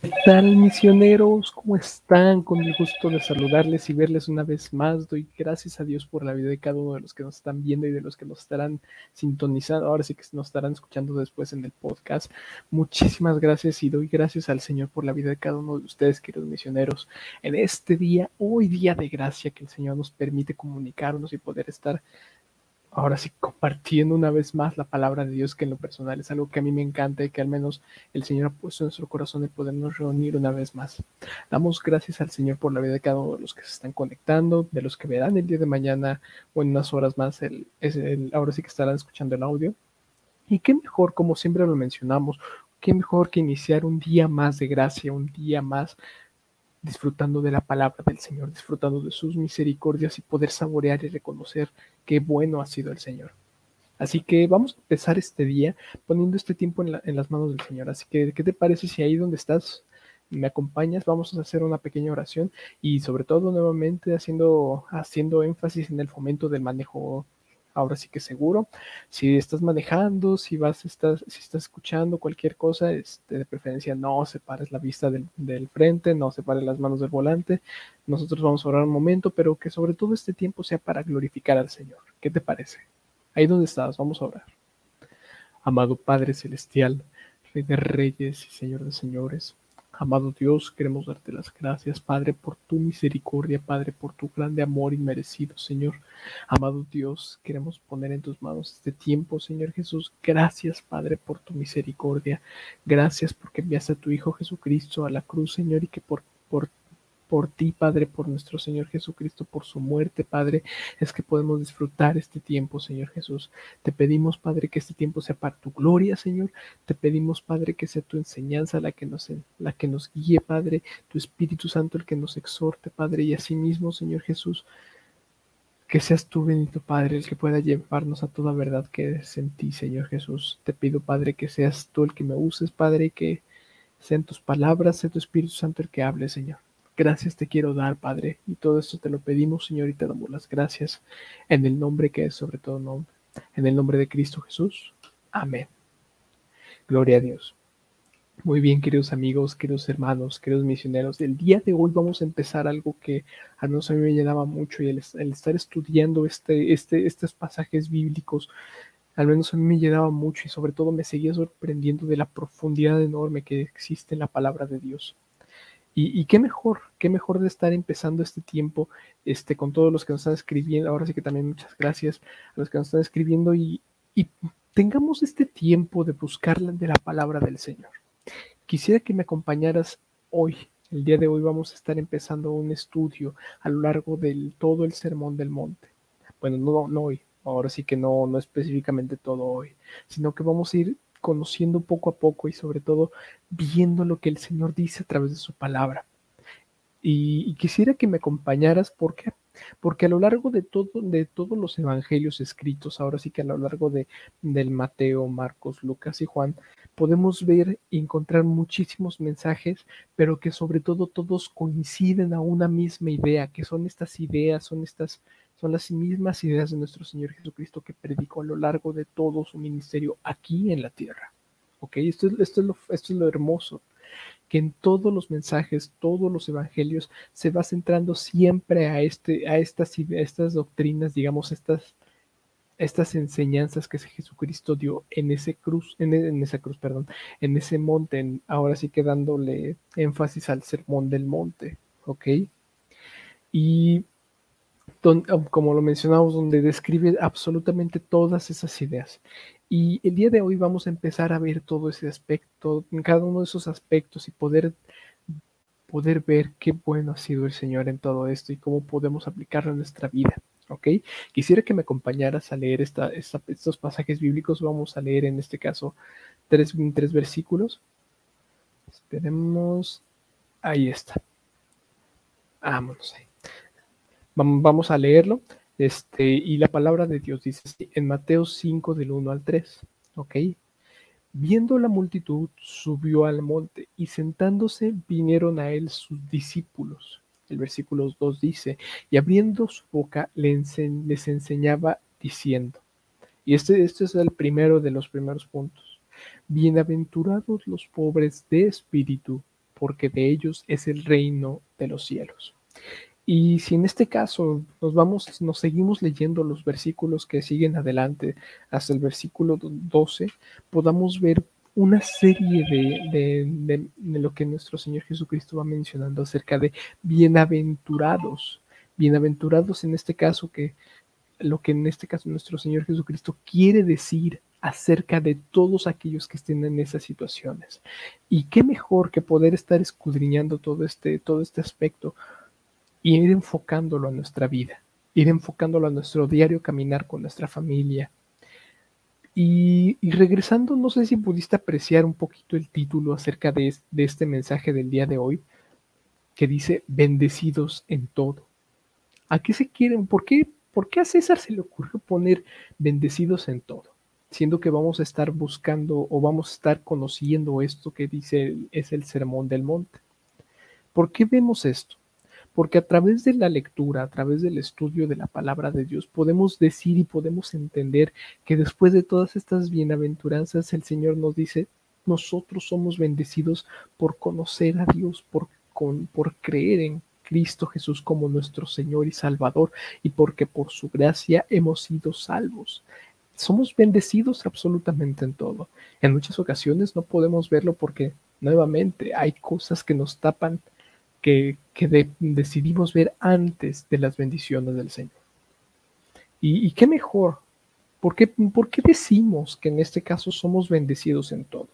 ¿Qué tal misioneros? ¿Cómo están? Con el gusto de saludarles y verles una vez más. Doy gracias a Dios por la vida de cada uno de los que nos están viendo y de los que nos estarán sintonizando. Ahora sí que nos estarán escuchando después en el podcast. Muchísimas gracias y doy gracias al Señor por la vida de cada uno de ustedes, queridos misioneros. En este día, hoy día de gracia que el Señor nos permite comunicarnos y poder estar ahora sí compartiendo una vez más la palabra de Dios, que en lo personal es algo que a mí me encanta y que al menos el Señor ha puesto en nuestro corazón de podernos reunir una vez más. Damos gracias al Señor por la vida de cada uno de los que se están conectando, de los que verán el día de mañana o en unas horas más, el, es el, ahora sí que estarán escuchando el audio. Y qué mejor, como siempre lo mencionamos, qué mejor que iniciar un día más de gracia, un día más disfrutando de la palabra del Señor, disfrutando de sus misericordias y poder saborear y reconocer qué bueno ha sido el Señor. Así que vamos a empezar este día poniendo este tiempo en, las manos del Señor. Así que, ¿qué te parece si ahí donde estás me acompañas? Vamos a hacer una pequeña oración y sobre todo nuevamente haciendo, haciendo énfasis en el fomento del manejo ahora sí que seguro. Si estás manejando, si vas, estás, si estás escuchando cualquier cosa, este, de preferencia no separes la vista del, del, frente, no separes las manos del volante. Nosotros vamos a orar un momento, pero que sobre todo este tiempo sea para glorificar al Señor. ¿Qué te parece? Ahí donde estás, vamos a orar. Amado Padre Celestial, Rey de Reyes y Señor de Señores. Amado Dios, queremos darte las gracias, Padre, por tu misericordia, Padre, por tu grande amor inmerecido, Señor. Amado Dios, queremos poner en tus manos este tiempo, Señor Jesús. Gracias, Padre, por tu misericordia. Gracias porque enviaste a tu Hijo Jesucristo a la cruz, Señor, y que por, por por ti, Padre, por nuestro Señor Jesucristo, por su muerte, Padre, es que podemos disfrutar este tiempo, Señor Jesús. Te pedimos, Padre, que este tiempo sea para tu gloria, Señor. Te pedimos, Padre, que sea tu enseñanza la que nos, guíe, Padre, tu Espíritu Santo el que nos exhorte, Padre, y asimismo, Señor Jesús, que seas tú, bendito Padre, el que pueda llevarnos a toda verdad que es en ti, Señor Jesús. Te pido, Padre, que seas tú el que me uses, Padre, y que sean tus palabras, sea tu Espíritu Santo el que hable, Señor. Gracias te quiero dar, Padre, y todo esto te lo pedimos, Señor, y te damos las gracias en el nombre que es sobre todo nombre, en el nombre de Cristo Jesús. Amén. Gloria a Dios. Muy bien, queridos amigos, queridos hermanos, queridos misioneros. El día de hoy vamos a empezar algo que a nosotros a mí me llenaba mucho y el, estar estudiando este, este, estos pasajes bíblicos, al menos a mí me llenaba mucho y sobre todo me seguía sorprendiendo de la profundidad enorme que existe en la palabra de Dios. Y, qué mejor, qué mejor de estar empezando este tiempo este, con todos los que nos están escribiendo. Ahora sí que también muchas gracias a los que nos están escribiendo y, y tengamos este tiempo de buscar de la palabra del Señor. Quisiera que me acompañaras hoy. El día de hoy vamos a estar empezando un estudio a lo largo del todo el sermón del monte. Bueno, no, no hoy, ahora sí que no, no específicamente todo hoy, sino que vamos a ir conociendo poco a poco y sobre todo viendo lo que el Señor dice a través de su palabra. Y, quisiera que me acompañaras porque porque a lo largo de todo de todos los evangelios escritos, ahora sí que a lo largo de del Mateo, Marcos, Lucas y Juan, podemos ver y encontrar muchísimos mensajes, pero que sobre todo todos coinciden a una misma idea, que son estas ideas, son estas son las mismas ideas de nuestro Señor Jesucristo que predicó a lo largo de todo su ministerio aquí en la tierra. ¿Ok? Esto, esto, es, lo, esto es lo hermoso, que en todos los mensajes, todos los evangelios, se va centrando siempre a, este, a estas, estas doctrinas, digamos, estas, estas enseñanzas que Jesucristo dio en ese cruz, en, en esa cruz, perdón, en ese monte, ahora sí que dándole énfasis al sermón del monte, ¿ok? Y como lo mencionamos, donde describe absolutamente todas esas ideas. Y el día de hoy vamos a empezar a ver todo ese aspecto, cada uno de esos aspectos y poder, poder ver qué bueno ha sido el Señor en todo esto y cómo podemos aplicarlo en nuestra vida. ¿Ok? Quisiera que me acompañaras a leer estos pasajes bíblicos. Vamos a leer en este caso tres, tres versículos. Esperemos. Ahí está. Vámonos ahí. Vamos a leerlo. Este, y la palabra de Dios dice en Mateo 5 del 1 al 3. ¿Ok? Viendo la multitud, subió al monte y sentándose vinieron a él sus discípulos. El versículo 2 dice, y abriendo su boca les enseñaba diciendo. Y este, este es el primero de los primeros puntos. Bienaventurados los pobres de espíritu, porque de ellos es el reino de los cielos. Y si en este caso nos vamos, nos seguimos leyendo los versículos que siguen adelante hasta el versículo 12, podamos ver una serie de, de, lo que nuestro Señor Jesucristo va mencionando acerca de bienaventurados. Bienaventurados en este caso que lo que en este caso nuestro Señor Jesucristo quiere decir acerca de todos aquellos que estén en esas situaciones. Y qué mejor que poder estar escudriñando todo este, todo este aspecto y ir enfocándolo a nuestra vida, ir enfocándolo a nuestro diario caminar con nuestra familia. Y, regresando, no sé si pudiste apreciar un poquito el título acerca de, este mensaje del día de hoy, que dice bendecidos en todo. ¿A qué se quieren? ¿Por qué, ¿Por qué a César se le ocurrió poner bendecidos en todo? Siendo que vamos a estar buscando o vamos a estar conociendo esto que dice es el sermón del monte. ¿Por qué vemos esto? Porque a través de la lectura, a través del estudio de la palabra de Dios, podemos decir y podemos entender que después de todas estas bienaventuranzas, el Señor nos dice, nosotros somos bendecidos por conocer a Dios, por, por creer en Cristo Jesús como nuestro Señor y Salvador, y porque por su gracia hemos sido salvos. Somos bendecidos absolutamente en todo. En muchas ocasiones no podemos verlo porque nuevamente hay cosas que nos tapan que, decidimos ver antes de las bendiciones del Señor. Y, qué mejor, ¿Por qué, ¿por qué, decimos que en este caso somos bendecidos en todo?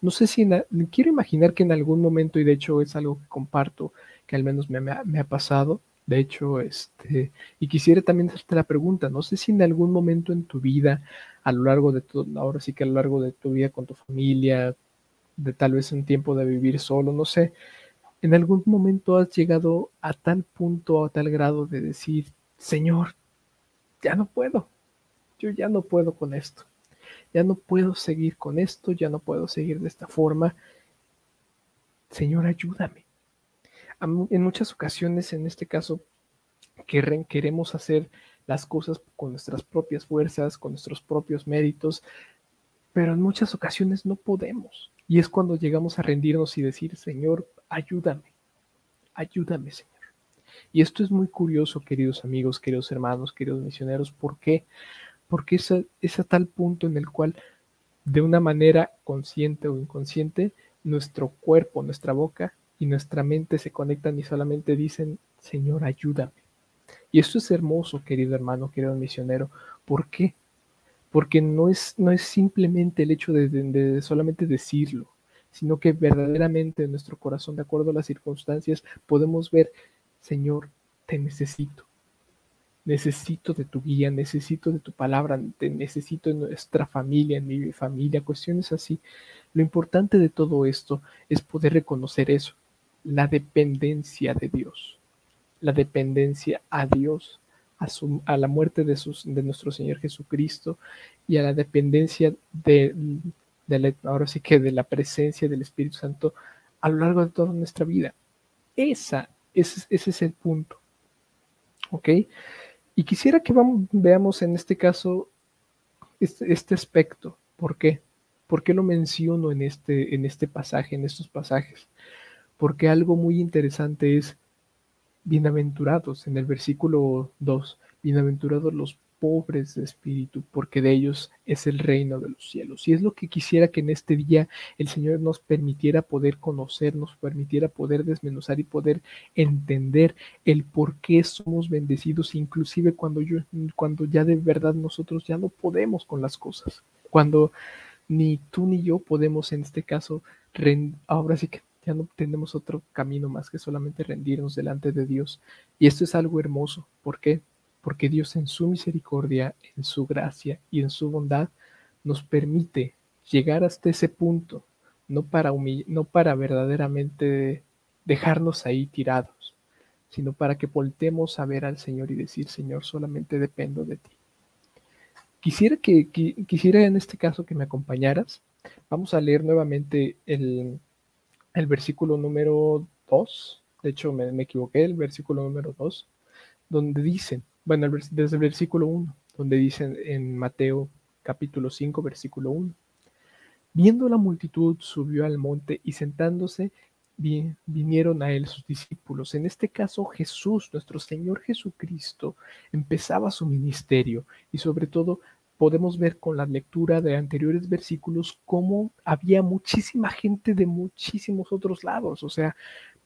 No sé si, quiero imaginar que en algún momento, y de hecho es algo que comparto, que al menos me, ha pasado, de hecho, este, y quisiera también hacerte la pregunta, no sé si en algún momento en tu vida, a lo largo de todo, ahora sí que a lo largo de tu vida con tu familia, de tal vez un tiempo de vivir solo, no sé, ¿En algún momento has llegado a tal punto, a tal grado de decir, Señor, ya no puedo, yo ya no puedo con esto, ya no puedo seguir con esto, ya no puedo seguir de esta forma? Señor, ayúdame. En muchas ocasiones, en este caso, queremos hacer las cosas con nuestras propias fuerzas, con nuestros propios méritos, pero en muchas ocasiones no podemos. Y es cuando llegamos a rendirnos y decir, Señor, ayúdame, ayúdame, Señor. Y esto es muy curioso, queridos amigos, queridos hermanos, queridos misioneros. ¿Por qué? Porque es a, es tal punto en el cual, de una manera consciente o inconsciente, nuestro cuerpo, nuestra boca y nuestra mente se conectan y solamente dicen, Señor, ayúdame. Y esto es hermoso, querido hermano, querido misionero. ¿Por qué? Porque no es, no es simplemente el hecho de solamente decirlo, sino que verdaderamente en nuestro corazón, de acuerdo a las circunstancias, podemos ver, Señor, te necesito. Necesito de tu guía, necesito de tu palabra, te necesito en nuestra familia, en mi familia, cuestiones así. Lo importante de todo esto es poder reconocer eso, la dependencia de Dios, la dependencia a Dios, a, a la muerte de, sus, de nuestro Señor Jesucristo y a la dependencia de, ahora sí que de la presencia del Espíritu Santo a lo largo de toda nuestra vida. Esa, ese, ese es el punto. ¿Ok? Y quisiera que veamos en este caso este, este, aspecto. ¿Por qué? ¿Por qué lo menciono en este, en este pasaje, en estos pasajes? Porque algo muy interesante es bienaventurados en el versículo 2, bienaventurados los pobres de espíritu, porque de ellos es el reino de los cielos. Y es lo que quisiera que en este día el Señor nos permitiera poder conocer, nos permitiera poder desmenuzar y poder entender el por qué somos bendecidos, inclusive cuando, yo, cuando ya de verdad nosotros ya no podemos con las cosas, cuando ni tú ni yo podemos en este caso, ahora sí que ya no tenemos otro camino más que solamente rendirnos delante de Dios. Y esto es algo hermoso. ¿Por qué? Porque Dios en su misericordia, en su gracia y en su bondad nos permite llegar hasta ese punto, no para, no para verdaderamente dejarnos ahí tirados, sino para que voltemos a ver al Señor y decir, Señor, solamente dependo de ti. Quisiera que, quisiera en este caso que me acompañaras. Vamos a leer nuevamente el, versículo número 2. De hecho, me, me equivoqué, el versículo número 2, donde dicen, bueno, desde el versículo 1, donde dice en Mateo capítulo 5, versículo 1. Viendo la multitud, subió al monte y sentándose, vinieron a él sus discípulos. En este caso Jesús, nuestro Señor Jesucristo, empezaba su ministerio y sobre todo podemos ver con la lectura de anteriores versículos cómo había muchísima gente de muchísimos otros lados. O sea,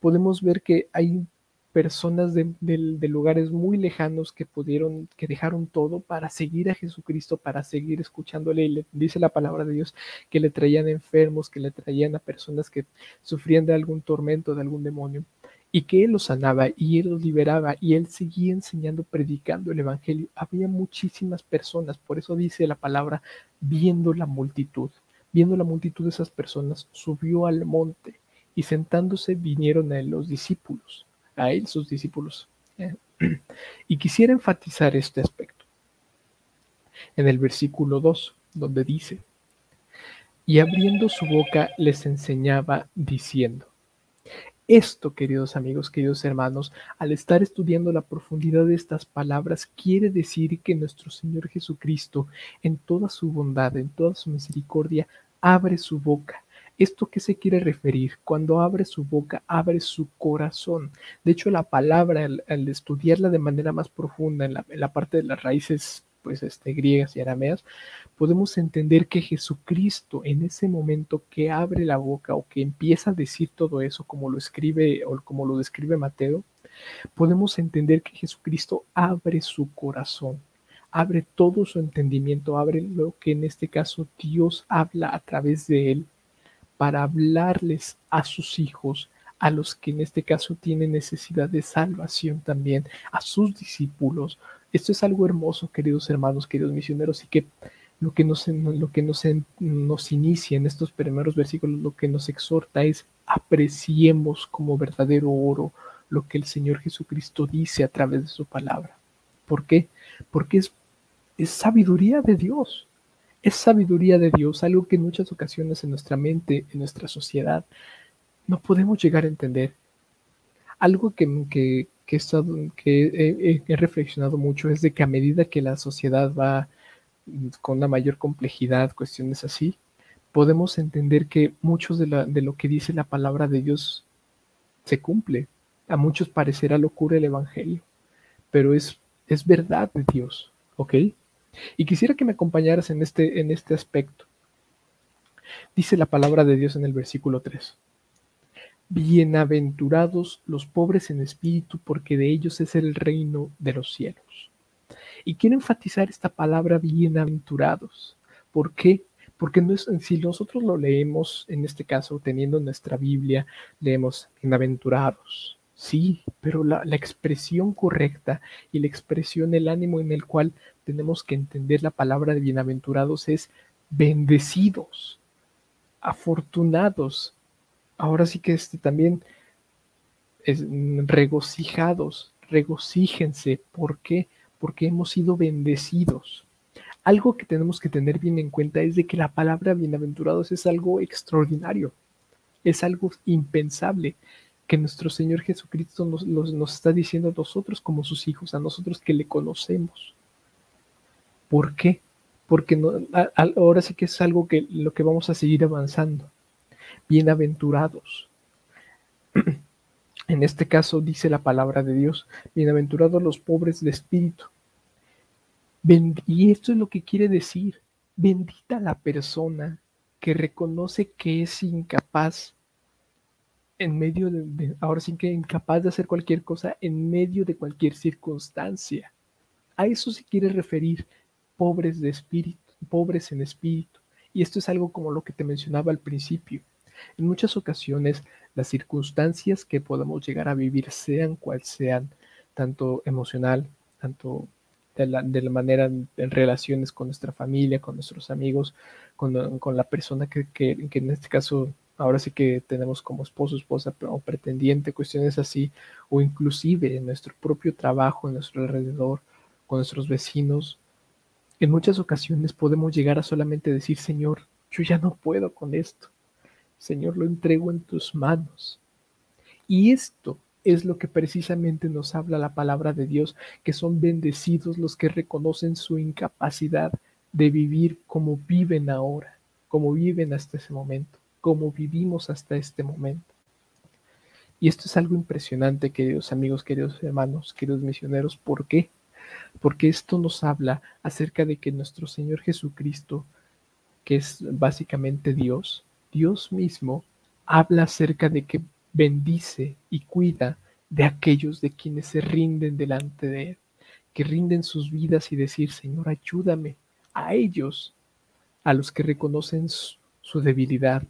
podemos ver que hay personas de, lugares muy lejanos que pudieron, que dejaron todo para seguir a Jesucristo, para seguir escuchándole. Y le dice la palabra de Dios que le traían enfermos, que le traían a personas que sufrían de algún tormento, de algún demonio, y que Él los sanaba y Él los liberaba y Él seguía enseñando, predicando el Evangelio. Había muchísimas personas, por eso dice la palabra, viendo la multitud. Viendo la multitud de esas personas, subió al monte y sentándose vinieron a los discípulos a él sus discípulos. Eh, y quisiera enfatizar este aspecto. En el versículo 2, donde dice, y abriendo su boca les enseñaba diciendo, esto, queridos amigos, queridos hermanos, al estar estudiando la profundidad de estas palabras, quiere decir que nuestro Señor Jesucristo, en toda su bondad, en toda su misericordia, abre su boca ¿Esto qué se quiere referir? Cuando abre su boca, abre su corazón. De hecho, la palabra, al, estudiarla de manera más profunda en la, parte de las raíces pues, este, griegas y arameas, podemos entender que Jesucristo en ese momento que abre la boca o que empieza a decir todo eso, como lo escribe o como lo describe Mateo, podemos entender que Jesucristo abre su corazón abre todo su entendimiento, abre lo que en este caso Dios habla a través de él para hablarles a sus hijos, a los que en este caso tienen necesidad de salvación también, a sus discípulos. Esto es algo hermoso, queridos hermanos, queridos misioneros, y que lo que nos, lo que nos, nos inicia en estos primeros versículos, lo que nos exhorta es apreciemos como verdadero oro lo que el Señor Jesucristo dice a través de su palabra. ¿Por qué? Porque es, es sabiduría de Dios es sabiduría de Dios, algo que en muchas ocasiones en nuestra mente, en nuestra sociedad, no podemos llegar a entender. Algo que, que, que, he, estado, que he, reflexionado mucho es de que a medida que la sociedad va con una mayor complejidad, cuestiones así, podemos entender que muchos de, la, de lo que dice la palabra de Dios se cumple. A muchos parecerá locura el Evangelio, pero es, es verdad de Dios, ¿ok? Y quisiera que me acompañaras en este, en este aspecto. Dice la palabra de Dios en el versículo 3. Bienaventurados los pobres en espíritu, porque de ellos es el reino de los cielos. Y quiero enfatizar esta palabra bienaventurados. ¿Por qué? Porque no es, si nosotros lo leemos, en este caso, teniendo nuestra Biblia, leemos bienaventurados, Sí, pero la, expresión correcta y la expresión, el ánimo en el cual tenemos que entender la palabra de bienaventurados es bendecidos, afortunados. Ahora sí que este también es regocijados, regocíjense. ¿Por qué? Porque hemos sido bendecidos. Algo que tenemos que tener bien en cuenta es de que la palabra bienaventurados es algo extraordinario, es algo impensable que nuestro Señor Jesucristo nos, nos, está diciendo a nosotros como sus hijos, a nosotros que le conocemos. ¿Por qué? Porque ahora sí que es algo que lo que vamos a seguir avanzando. Bienaventurados. En este caso dice la palabra de Dios, bienaventurados los pobres de espíritu. Y esto es lo que quiere decir, bendita la persona que reconoce que es incapaz en medio de, ahora sí que incapaz de hacer cualquier cosa en medio de cualquier circunstancia. A eso se quiere referir pobres de espíritu, pobres en espíritu. Y esto es algo como lo que te mencionaba al principio. En muchas ocasiones las circunstancias que podemos llegar a vivir, sean cual sean, tanto emocional, tanto de la, manera en, relaciones con nuestra familia, con nuestros amigos, con, con la persona que, que, que en este caso ahora sí que tenemos como esposo, esposa o pretendiente, cuestiones así, o inclusive en nuestro propio trabajo, en nuestro alrededor, con nuestros vecinos, en muchas ocasiones podemos llegar a solamente decir, Señor, yo ya no puedo con esto. Señor, lo entrego en tus manos. Y esto es lo que precisamente nos habla la palabra de Dios, que son bendecidos los que reconocen su incapacidad de vivir como viven ahora, como viven hasta ese momento como vivimos hasta este momento. Y esto es algo impresionante, queridos amigos, queridos hermanos, queridos misioneros. ¿Por qué? Porque esto nos habla acerca de que nuestro Señor Jesucristo, que es básicamente Dios, Dios mismo, habla acerca de que bendice y cuida de aquellos de quienes se rinden delante de Él, que rinden sus vidas y decir, Señor, ayúdame a ellos, a los que reconocen su, debilidad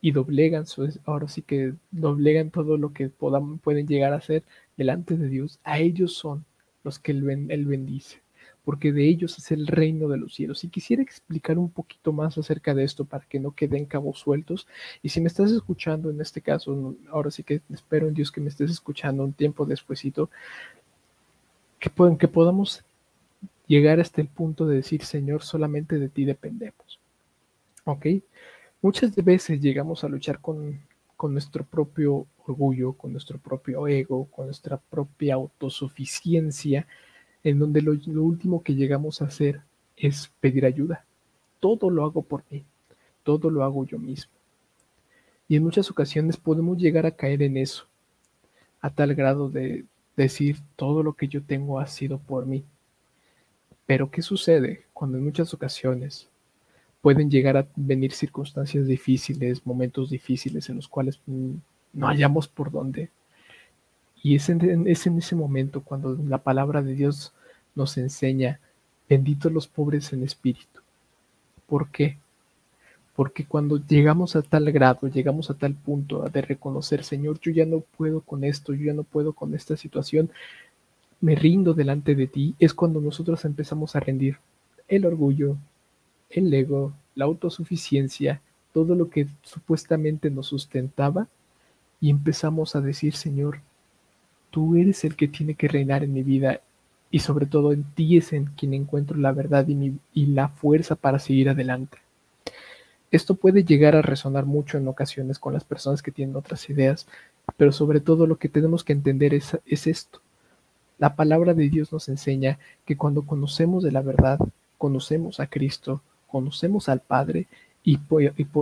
y doblegan, su, ahora sí que doblegan todo lo que puedan llegar a hacer delante de Dios, a ellos son los que él, él bendice porque de ellos es el reino de los cielos. Y quisiera explicar un poquito más acerca de esto para que no queden cabos sueltos. Y si me estás escuchando en este caso, ahora sí que espero en Dios que me estés escuchando un tiempo despuesito, que, que podamos llegar hasta el punto de decir, Señor, solamente de ti dependemos. ¿Ok? Muchas veces llegamos a luchar con, con nuestro propio orgullo, con nuestro propio ego, con nuestra propia autosuficiencia en donde lo, último que llegamos a hacer es pedir ayuda. Todo lo hago por mí, todo lo hago yo mismo. Y en muchas ocasiones podemos llegar a caer en eso, a tal grado de decir todo lo que yo tengo ha sido por mí. Pero ¿qué sucede cuando en muchas ocasiones pueden llegar a venir circunstancias difíciles, momentos difíciles en los cuales mm, no hallamos por dónde y es en, ese momento cuando la palabra de Dios nos enseña, benditos los pobres en espíritu. ¿Por qué? Porque cuando llegamos a tal grado, llegamos a tal punto de reconocer, Señor, yo ya no puedo con esto, yo ya no puedo con esta situación, me rindo delante de ti, es cuando nosotros empezamos a rendir el orgullo, el ego, la autosuficiencia, todo lo que supuestamente nos sustentaba, y empezamos a decir, Señor, tú eres el que tiene que reinar en mi vida y sobre todo en ti es en quien encuentro la verdad y, la fuerza para seguir adelante. Esto puede llegar a resonar mucho en ocasiones con las personas que tienen otras ideas, pero sobre todo lo que tenemos que entender es, es esto. La palabra de Dios nos enseña que cuando conocemos de la verdad, conocemos a Cristo, conocemos al Padre y,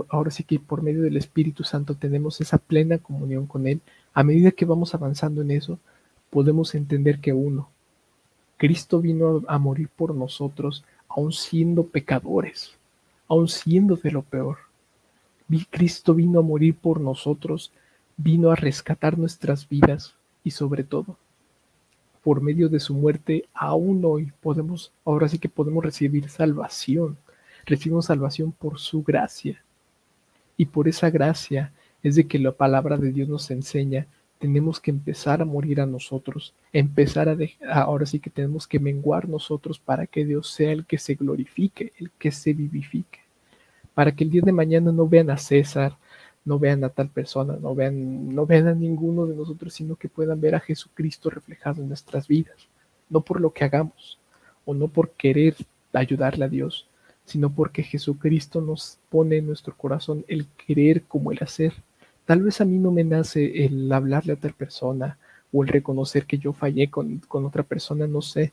ahora sí que por medio del Espíritu Santo tenemos esa plena comunión con Él, a medida que vamos avanzando en eso, podemos entender que uno, Cristo vino a morir por nosotros, aun siendo pecadores, aun siendo de lo peor. Cristo vino a morir por nosotros, vino a rescatar nuestras vidas y sobre todo, por medio de su muerte, aún hoy podemos, ahora sí que podemos recibir salvación recibimos salvación por su gracia. Y por esa gracia es de que la palabra de Dios nos enseña, tenemos que empezar a morir a nosotros, empezar a dejar, ahora sí que tenemos que menguar nosotros para que Dios sea el que se glorifique, el que se vivifique, para que el día de mañana no vean a César, no vean a tal persona, no vean, no vean a ninguno de nosotros, sino que puedan ver a Jesucristo reflejado en nuestras vidas, no por lo que hagamos o no por querer ayudarle a Dios, sino porque Jesucristo nos pone en nuestro corazón el querer como el hacer. Tal vez a mí no me nace el hablarle a tal persona o el reconocer que yo fallé con, otra persona, no sé,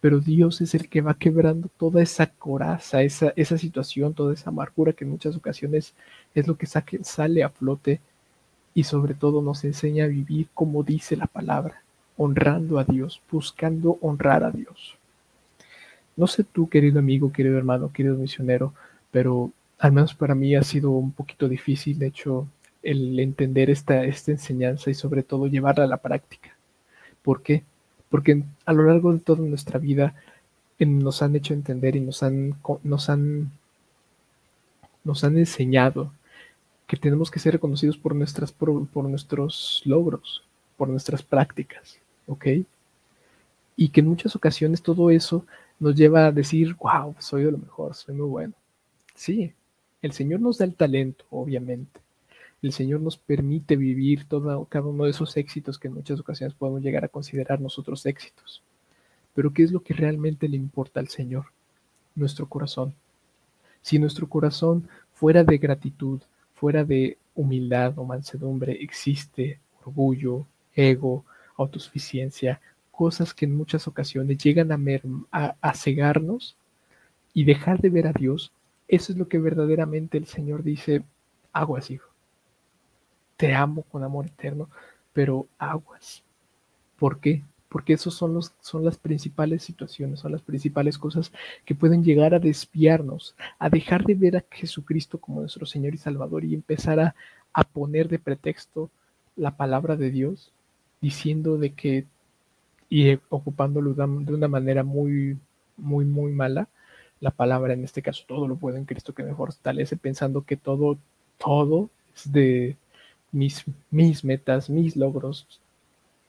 pero Dios es el que va quebrando toda esa coraza, esa, esa situación, toda esa amargura que en muchas ocasiones es lo que sale a flote y sobre todo nos enseña a vivir como dice la palabra, honrando a Dios, buscando honrar a Dios. No sé tú, querido amigo, querido hermano, querido misionero, pero al menos para mí ha sido un poquito difícil, de hecho, el entender esta, esta enseñanza y sobre todo llevarla a la práctica. ¿Por qué? Porque a lo largo de toda nuestra vida nos han hecho entender y nos han, nos han, nos han enseñado que tenemos que ser reconocidos por, nuestras, por, por nuestros logros, por nuestras prácticas, ¿ok? Y que en muchas ocasiones todo eso nos lleva a decir, wow, soy de lo mejor, soy muy bueno. Sí, el Señor nos da el talento, obviamente. El Señor nos permite vivir todo, cada uno de esos éxitos que en muchas ocasiones podemos llegar a considerar nosotros éxitos. Pero ¿qué es lo que realmente le importa al Señor? Nuestro corazón. Si nuestro corazón fuera de gratitud, fuera de humildad o mansedumbre, existe orgullo, ego, autosuficiencia, cosas que en muchas ocasiones llegan a, a, cegarnos y dejar de ver a Dios, eso es lo que verdaderamente el Señor dice, aguas, hijo. te amo con amor eterno, pero aguas. ¿Por qué? Porque esos son, los, son las principales situaciones, son las principales cosas que pueden llegar a desviarnos, a dejar de ver a Jesucristo como nuestro Señor y Salvador y empezar a, a poner de pretexto la palabra de Dios, diciendo de que, y ocupándolo de una manera muy, muy, muy mala, la palabra, en este caso, todo lo puedo en Cristo que me fortalece, pensando que todo, todo es de mis, mis metas, mis logros,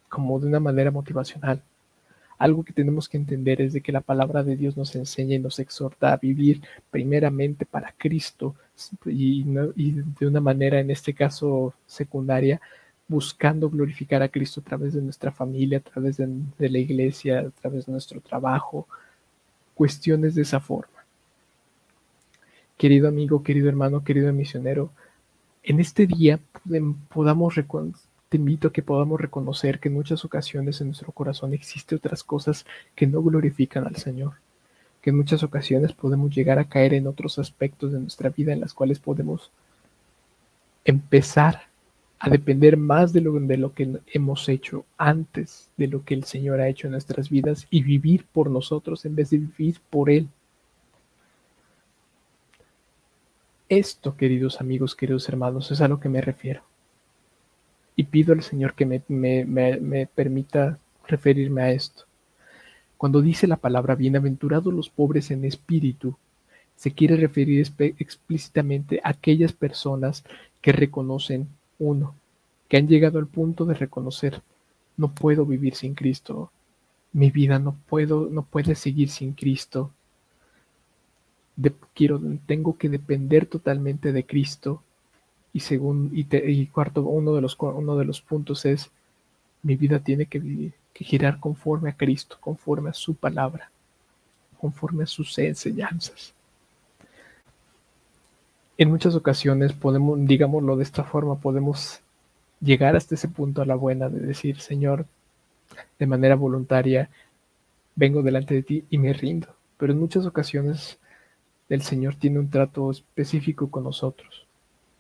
como de una manera motivacional. Algo que tenemos que entender es de que la palabra de Dios nos enseña y nos exhorta a vivir primeramente para Cristo y, de una manera, en este caso, secundaria, buscando glorificar a Cristo a través de nuestra familia, a través de, la iglesia, a través de nuestro trabajo, cuestiones de esa forma. Querido amigo, querido hermano, querido misionero, en este día podamos te invito a que podamos reconocer que en muchas ocasiones en nuestro corazón existen otras cosas que no glorifican al Señor, que en muchas ocasiones podemos llegar a caer en otros aspectos de nuestra vida en las cuales podemos empezar a depender más de lo, de lo que hemos hecho antes de lo que el Señor ha hecho en nuestras vidas y vivir por nosotros en vez de vivir por Él. Esto, queridos amigos, queridos hermanos, es a lo que me refiero y pido al Señor que me, permita referirme a esto. Cuando dice la palabra bienaventurados los pobres en espíritu, se quiere referir explícitamente a aquellas personas que reconocen uno, que han llegado al punto de reconocer, no puedo vivir sin Cristo, mi vida no puedo, no puede seguir sin Cristo. quiero, tengo que depender totalmente de Cristo y, según, y, cuarto, uno de, los, uno de los puntos es, mi vida tiene que, que girar conforme a Cristo, conforme a su palabra, conforme a sus enseñanzas. En muchas ocasiones podemos, digámoslo de esta forma, podemos llegar hasta ese punto a la buena de decir, Señor, de manera voluntaria, vengo delante de ti y me rindo. Pero en muchas ocasiones el Señor tiene un trato específico con nosotros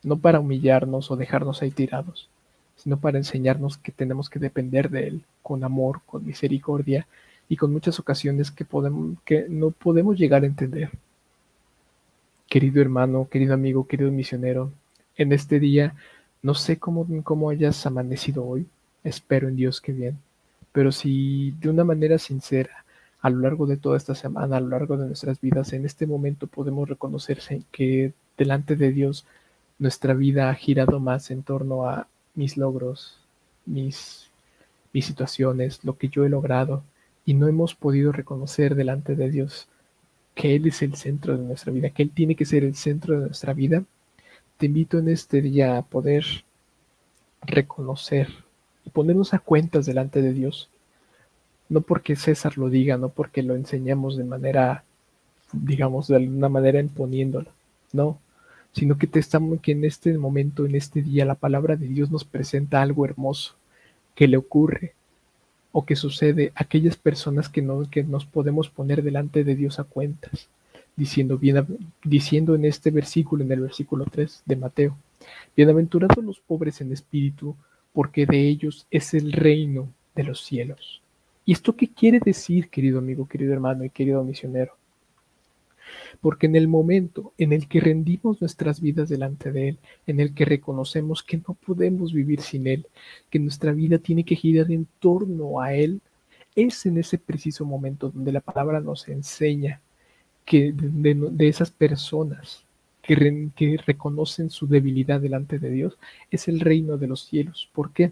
no para humillarnos o dejarnos ahí tirados, sino para enseñarnos que tenemos que depender de Él con amor, con misericordia y con muchas ocasiones que, podemos, que no podemos llegar a entender. Querido hermano, querido amigo, querido misionero, en este día no sé cómo, cómo hayas amanecido hoy, espero en Dios que bien, pero si de una manera sincera, a lo largo de toda esta semana, a lo largo de nuestras vidas, en este momento podemos reconocerse que delante de Dios nuestra vida ha girado más en torno a mis logros, mis, mis situaciones, lo que yo he logrado, y no hemos podido reconocer delante de Dios que Él es el centro de nuestra vida, que Él tiene que ser el centro de nuestra vida, te invito en este día a poder reconocer y ponernos a cuentas delante de Dios. No porque César lo diga, no porque lo enseñemos de manera, digamos, de alguna manera imponiéndolo. No, sino que, te estamos, que en este momento, en este día, la palabra de Dios nos presenta algo hermoso que le ocurre o que sucede a aquellas personas que, no, que nos podemos poner delante de Dios a cuentas, diciendo, bien, diciendo en este versículo, en el versículo 3 de Mateo, bienaventurados los pobres en espíritu, porque de ellos es el reino de los cielos. ¿Y esto qué quiere decir, querido amigo, querido hermano y querido misionero? Porque en el momento en el que rendimos nuestras vidas delante de Él, en el que reconocemos que no podemos vivir sin Él, que nuestra vida tiene que girar en torno a Él, es en ese preciso momento donde la palabra nos enseña que de, esas personas que, que reconocen su debilidad delante de Dios, es el reino de los cielos. ¿Por qué?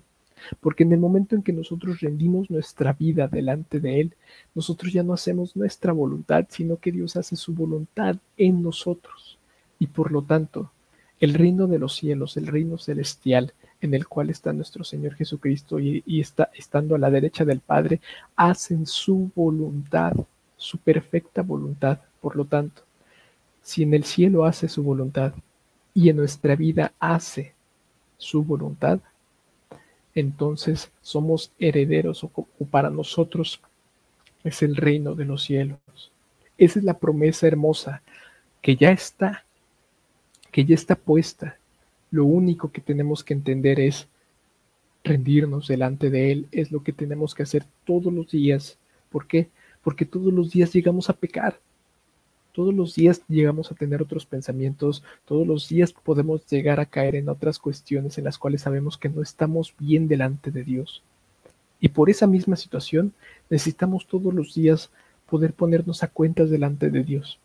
Porque en el momento en que nosotros rendimos nuestra vida delante de Él, nosotros ya no hacemos nuestra voluntad, sino que Dios hace su voluntad en nosotros. Y por lo tanto, el reino de los cielos, el reino celestial, en el cual está nuestro Señor Jesucristo y, está estando a la derecha del Padre, hacen su voluntad, su perfecta voluntad. Por lo tanto, si en el cielo hace su voluntad y en nuestra vida hace su voluntad, entonces somos herederos o, para nosotros es el reino de los cielos. Esa es la promesa hermosa que ya está, que ya está puesta Lo único que tenemos que entender es rendirnos delante de Él, es lo que tenemos que hacer todos los días. ¿Por qué? Porque todos los días llegamos a pecar. Todos los días llegamos a tener otros pensamientos, todos los días podemos llegar a caer en otras cuestiones en las cuales sabemos que no estamos bien delante de Dios. Y por esa misma situación necesitamos todos los días poder ponernos a cuentas delante de Dios.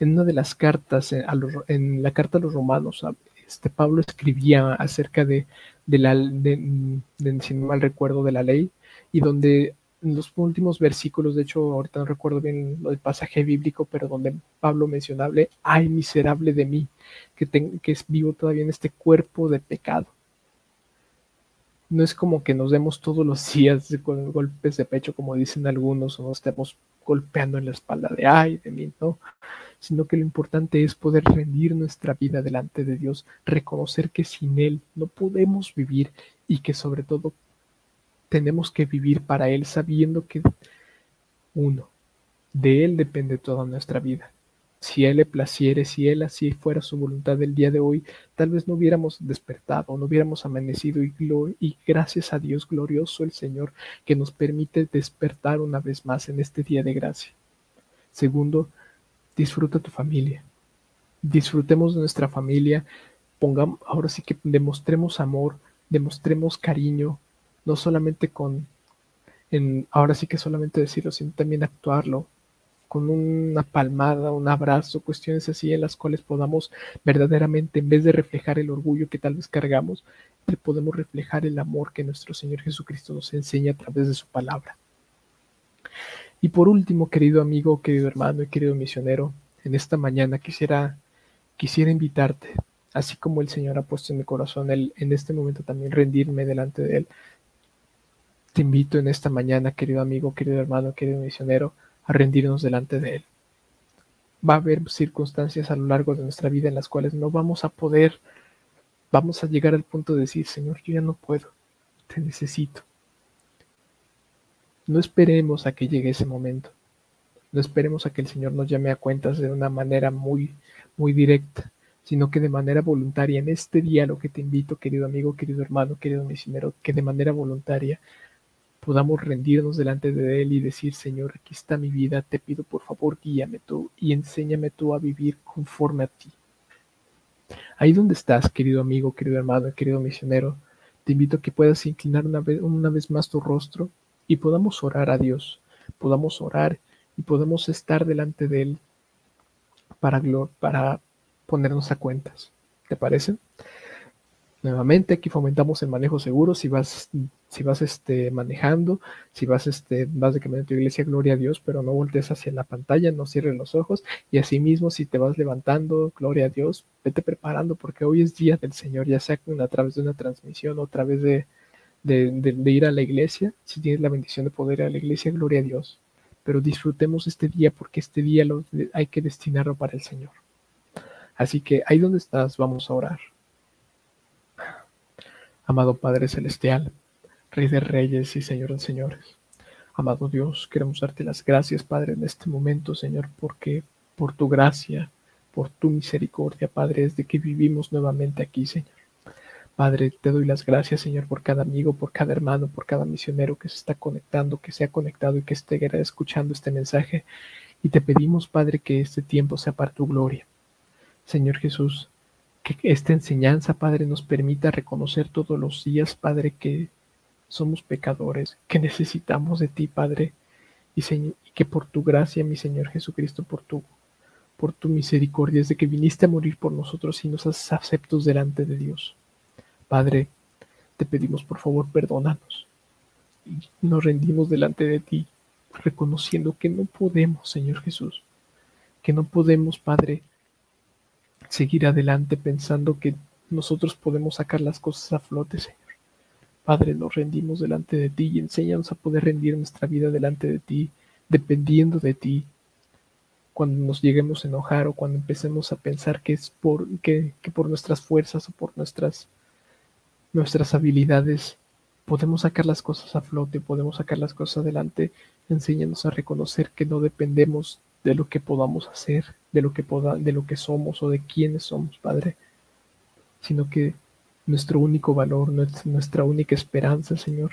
En una de las cartas, eh, en la carta a los romanos, este Pablo escribía acerca de, la, de, si no mal recuerdo, de la ley, y donde los últimos versículos, de hecho, ahorita no recuerdo bien el pasaje bíblico, pero donde Pablo mencionable, ay miserable de mí, que, que es vivo todavía en este cuerpo de pecado. No es como que nos demos todos los días con golpes de pecho, como dicen algunos, o nos estemos golpeando en la espalda de ay de mí, no, sino que lo importante es poder rendir nuestra vida delante de Dios, reconocer que sin Él no podemos vivir y que sobre todo tenemos que vivir para Él sabiendo que, uno, de Él depende toda nuestra vida. Si Él le placiere, si Él así fuera su voluntad el día de hoy, tal vez no hubiéramos despertado, no hubiéramos amanecido y, gracias a Dios glorioso el Señor que nos permite despertar una vez más en este día de gracia. Segundo, disfruta tu familia. Disfrutemos de nuestra familia, pongamos, ahora sí que demostremos amor, demostremos cariño, no solamente con, en, ahora sí que solamente decirlo, sino también actuarlo, con una palmada, un abrazo, cuestiones así en las cuales podamos verdaderamente, en vez de reflejar el orgullo que tal vez cargamos, podemos reflejar el amor que nuestro Señor Jesucristo nos enseña a través de su palabra. Y por último, querido amigo, querido hermano y querido misionero, en esta mañana quisiera, quisiera invitarte, así como el Señor ha puesto en mi corazón, el, en este momento también rendirme delante de Él, te invito en esta mañana, querido amigo, querido hermano, querido misionero, a rendirnos delante de Él. Va a haber circunstancias a lo largo de nuestra vida en las cuales no vamos a poder, vamos a llegar al punto de decir, Señor, yo ya no puedo, te necesito. No esperemos a que llegue ese momento. No esperemos a que el Señor nos llame a cuentas de una manera muy, muy directa, sino que de manera voluntaria. En este día lo que te invito, querido amigo, querido hermano, querido misionero, que de manera voluntaria podamos rendirnos delante de Él y decir, Señor, aquí está mi vida, te pido por favor, guíame tú y enséñame tú a vivir conforme a ti. Ahí donde estás, querido amigo, querido hermano, querido misionero, te invito a que puedas inclinar una vez, una vez más tu rostro y podamos orar a Dios, podamos orar y podemos estar delante de Él para, para ponernos a cuentas. ¿Te parece? Nuevamente aquí fomentamos el manejo seguro. Si vas, si vas este, manejando, si vas, este, vas de camino a tu iglesia, gloria a Dios, pero no voltees hacia la pantalla, no cierres los ojos. Y asimismo, si te vas levantando, gloria a Dios, vete preparando porque hoy es día del Señor, ya sea a través de una transmisión o a través de, de, ir a la iglesia. Si tienes la bendición de poder ir a la iglesia, gloria a Dios. Pero disfrutemos este día porque este día hay que destinarlo para el Señor. Así que ahí donde estás, vamos a orar. Amado Padre Celestial, Rey de Reyes y Señor de Señores. Amado Dios, queremos darte las gracias, Padre, en este momento, Señor, porque por tu gracia, por tu misericordia, Padre, es de que vivimos nuevamente aquí, Señor. Padre, te doy las gracias, Señor, por cada amigo, por cada hermano, por cada misionero que se está conectando, que se ha conectado y que esté escuchando este mensaje. Y te pedimos, Padre, que este tiempo sea para tu gloria. Señor Jesús, que esta enseñanza, Padre, nos permita reconocer todos los días, Padre, que somos pecadores, que necesitamos de ti, Padre, y, que por tu gracia, mi Señor Jesucristo, por tu, por tu misericordia, es de que viniste a morir por nosotros y nos haces aceptos delante de Dios. Padre, te pedimos por favor, perdónanos. Y nos rendimos delante de ti, reconociendo que no podemos, Señor Jesús, que no podemos, Padre, seguir adelante pensando que nosotros podemos sacar las cosas a flote, Señor. Padre, nos rendimos delante de ti y enséñanos a poder rendir nuestra vida delante de ti, dependiendo de ti. Cuando nos lleguemos a enojar o cuando empecemos a pensar que es por, que, por nuestras fuerzas o por nuestras, nuestras habilidades podemos sacar las cosas a flote, podemos sacar las cosas adelante, enséñanos a reconocer que no dependemos de lo que podamos hacer, de lo que, poda, de lo que somos o de quiénes somos, Padre, sino que nuestro único valor, nuestra única esperanza, Señor,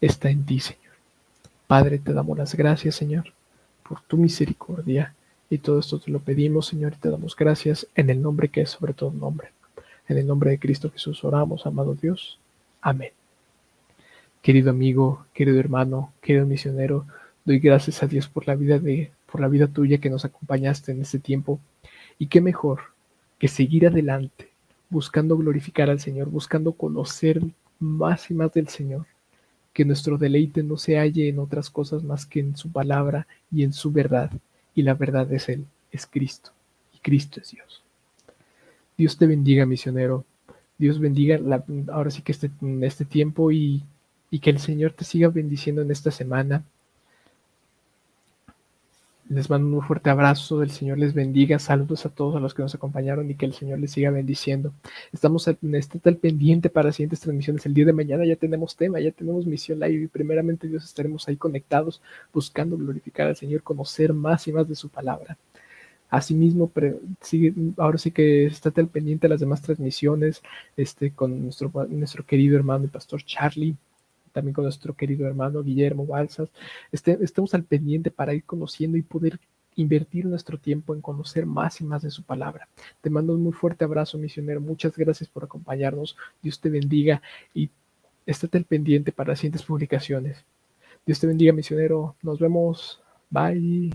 está en ti, Señor. Padre, te damos las gracias, Señor, por tu misericordia. Y todo esto te lo pedimos, Señor, y te damos gracias en el nombre que es sobre todo nombre. En el nombre de Cristo Jesús oramos, amado Dios. Amén. Querido amigo, querido hermano, querido misionero, doy gracias a Dios por la vida de, por la vida tuya que nos acompañaste en este tiempo. Y qué mejor que seguir adelante buscando glorificar al Señor, buscando conocer más y más del Señor, que nuestro deleite no se halle en otras cosas más que en su palabra y en su verdad, y la verdad es Él, es Cristo, y Cristo es Dios. Dios te bendiga, misionero. Dios bendiga ahora sí que este, este tiempo y que el Señor te siga bendiciendo en esta semana les mando un fuerte abrazo, el Señor les bendiga, saludos a todos a los que nos acompañaron y que el Señor les siga bendiciendo. Estamos en este tal pendiente para siguientes transmisiones. El día de mañana ya tenemos tema, ya tenemos misión live y primeramente Dios estaremos ahí conectados buscando glorificar al Señor, conocer más y más de su palabra. Asimismo, sigue, ahora sí que estate al pendiente de las demás transmisiones este, con nuestro, nuestro querido hermano y pastor Charlie también con nuestro querido hermano Guillermo Balsas. Este, estemos al pendiente para ir conociendo y poder invertir nuestro tiempo en conocer más y más de su palabra. Te mando un muy fuerte abrazo, misionero. Muchas gracias por acompañarnos. Dios te bendiga y estate al pendiente para las siguientes publicaciones. Dios te bendiga, misionero. Nos vemos. Bye.